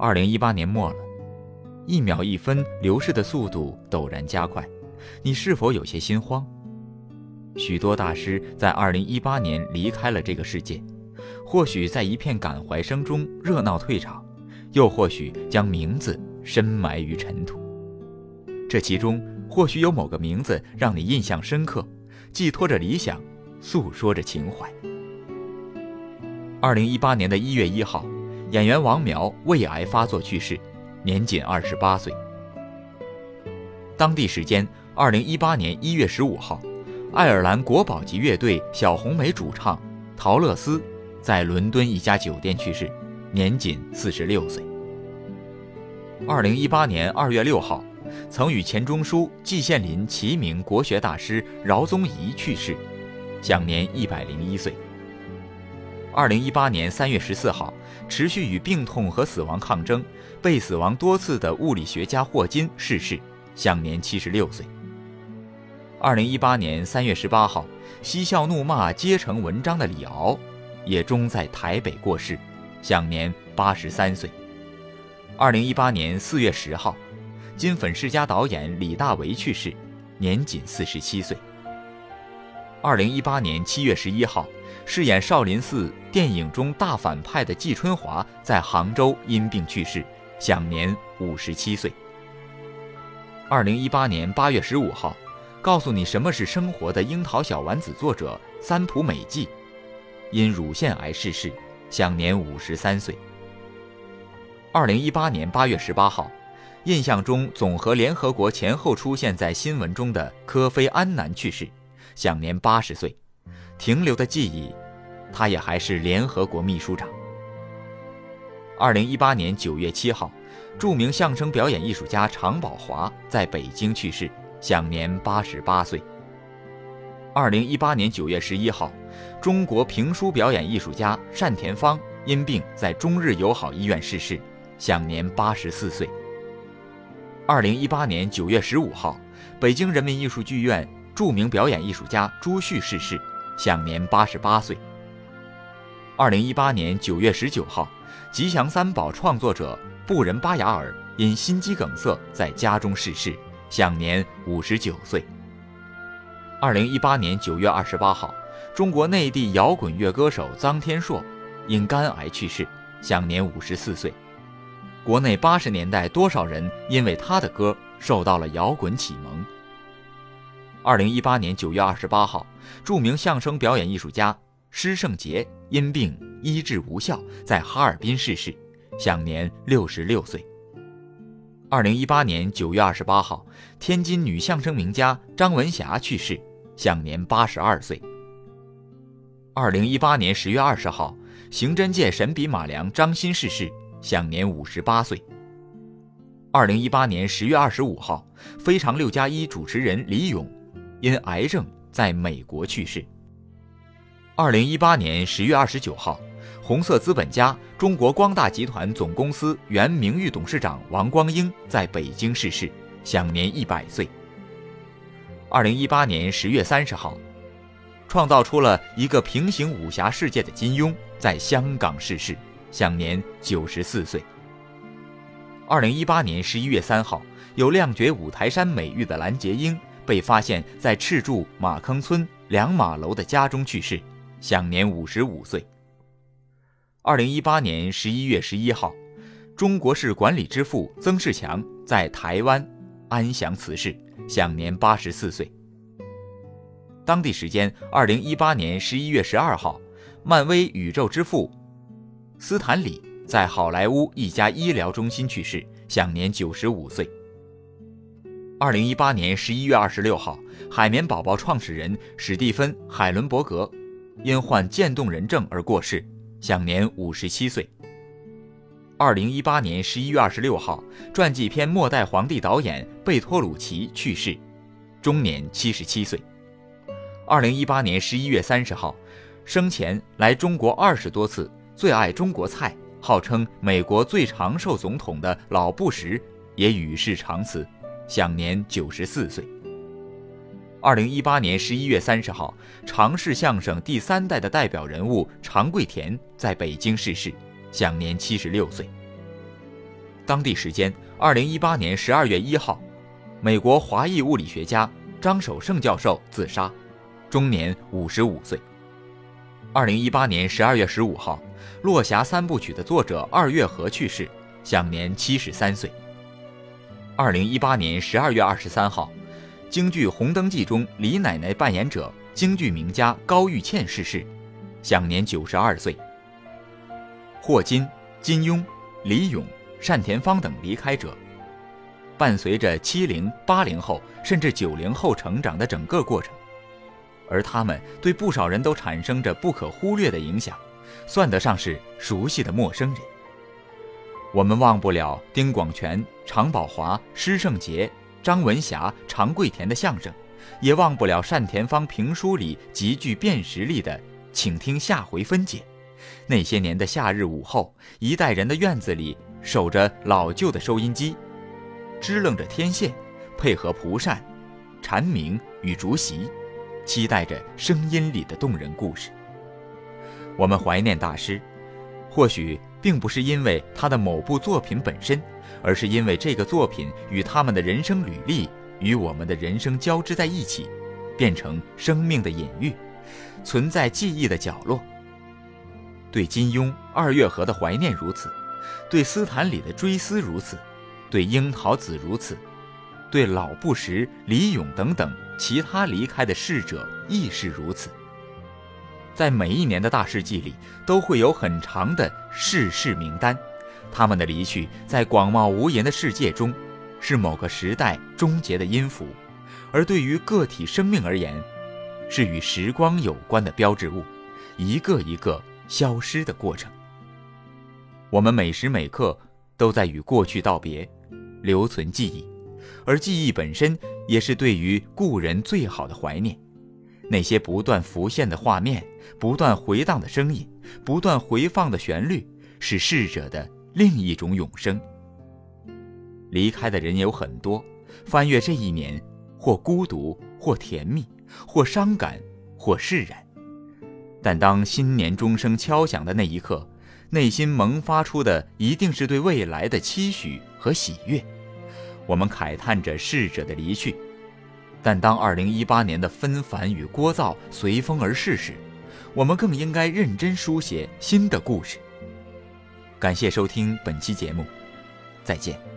二零一八年末了，一秒一分流逝的速度陡然加快，你是否有些心慌？许多大师在二零一八年离开了这个世界，或许在一片感怀声中热闹退场，又或许将名字深埋于尘土。这其中，或许有某个名字让你印象深刻，寄托着理想，诉说着情怀。二零一八年的一月一号。演员王苗胃癌发作去世，年仅二十八岁。当地时间二零一八年一月十五号，爱尔兰国宝级乐队小红莓主唱陶乐斯在伦敦一家酒店去世，年仅四十六岁。二零一八年二月六号，曾与钱钟书、季羡林齐名国学大师饶宗颐去世，享年一百零一岁。二零一八年三月十四号，持续与病痛和死亡抗争、被死亡多次的物理学家霍金逝世，享年七十六岁。二零一八年三月十八号，嬉笑怒骂皆成文章的李敖，也终在台北过世，享年八十三岁。二零一八年四月十号，金粉世家导演李大为去世，年仅四十七岁。二零一八年七月十一号。饰演少林寺电影中大反派的季春华在杭州因病去世，享年五十七岁。二零一八年八月十五号，告诉你什么是生活的樱桃小丸子作者三浦美纪，因乳腺癌逝世，享年五十三岁。二零一八年八月十八号，印象中总和联合国前后出现在新闻中的科菲安南去世，享年八十岁。停留的记忆，他也还是联合国秘书长。二零一八年九月七号，著名相声表演艺术家常宝华在北京去世，享年八十八岁。二零一八年九月十一号，中国评书表演艺术家单田芳因病在中日友好医院逝世，享年八十四岁。二零一八年九月十五号，北京人民艺术剧院著名表演艺术家朱旭逝世。享年八十八岁。二零一八年九月十九号，吉祥三宝创作者布仁巴雅尔因心肌梗塞在家中逝世，享年五十九岁。二零一八年九月二十八号，中国内地摇滚乐歌手臧天朔因肝癌去世，享年五十四岁。国内八十年代多少人因为他的歌受到了摇滚启蒙？二零一八年九月二十八号，著名相声表演艺术家施圣杰因病医治无效，在哈尔滨逝世，享年六十六岁。二零一八年九月二十八号，天津女相声名家张文霞去世，享年八十二岁。二零一八年十月二十号，刑侦界神笔马良张欣逝世，享年五十八岁。二零一八年十月二十五号，《非常六加一》主持人李咏。因癌症在美国去世。二零一八年十月二十九号，红色资本家中国光大集团总公司原名誉董事长王光英在北京逝世，享年一百岁。二零一八年十月三十号，创造出了一个平行武侠世界的金庸在香港逝世，享年九十四岁。二零一八年十一月三号，有亮绝五台山美誉的蓝洁瑛。被发现，在赤柱马坑村两马楼的家中去世，享年五十五岁。二零一八年十一月十一号，中国式管理之父曾仕强在台湾安详辞世，享年八十四岁。当地时间二零一八年十一月十二号，漫威宇宙之父斯坦李在好莱坞一家医疗中心去世，享年九十五岁。二零一八年十一月二十六号，海绵宝宝创始人史蒂芬·海伦伯格因患渐冻人症而过世，享年五十七岁。二零一八年十一月二十六号，传记片《末代皇帝》导演贝托鲁奇去世，终年七十七岁。二零一八年十一月三十号，生前来中国二十多次，最爱中国菜，号称美国最长寿总统的老布什也与世长辞。享年九十四岁。二零一八年十一月三十号，常氏相声第三代的代表人物常贵田在北京逝世，享年七十六岁。当地时间二零一八年十二月一号，美国华裔物理学家张守胜教授自杀，终年五十五岁。二零一八年十二月十五号，《落霞三部曲》的作者二月河去世，享年七十三岁。二零一八年十二月二十三号，京剧《红灯记》中李奶奶扮演者京剧名家高玉倩逝世，享年九十二岁。霍金、金庸、李咏、单田芳等离开者，伴随着七零、八零后甚至九零后成长的整个过程，而他们对不少人都产生着不可忽略的影响，算得上是熟悉的陌生人。我们忘不了丁广泉、常宝华、施圣杰、张文霞、常贵田的相声，也忘不了单田芳评书里极具辨识力的“请听下回分解”。那些年的夏日午后，一代人的院子里守着老旧的收音机，支棱着天线，配合蒲扇、蝉鸣与竹席，期待着声音里的动人故事。我们怀念大师，或许。并不是因为他的某部作品本身，而是因为这个作品与他们的人生履历与我们的人生交织在一起，变成生命的隐喻，存在记忆的角落。对金庸、二月河的怀念如此，对斯坦李的追思如此，对樱桃子如此，对老布什、李咏等等其他离开的逝者亦是如此。在每一年的大事记里，都会有很长的逝世名单。他们的离去，在广袤无垠的世界中，是某个时代终结的音符；而对于个体生命而言，是与时光有关的标志物，一个一个消失的过程。我们每时每刻都在与过去道别，留存记忆，而记忆本身也是对于故人最好的怀念。那些不断浮现的画面，不断回荡的声音，不断回放的旋律，是逝者的另一种永生。离开的人有很多，翻阅这一年，或孤独，或甜蜜，或伤感，或释然。但当新年钟声敲响的那一刻，内心萌发出的一定是对未来的期许和喜悦。我们慨叹着逝者的离去。但当2018年的纷繁与聒噪随风而逝时，我们更应该认真书写新的故事。感谢收听本期节目，再见。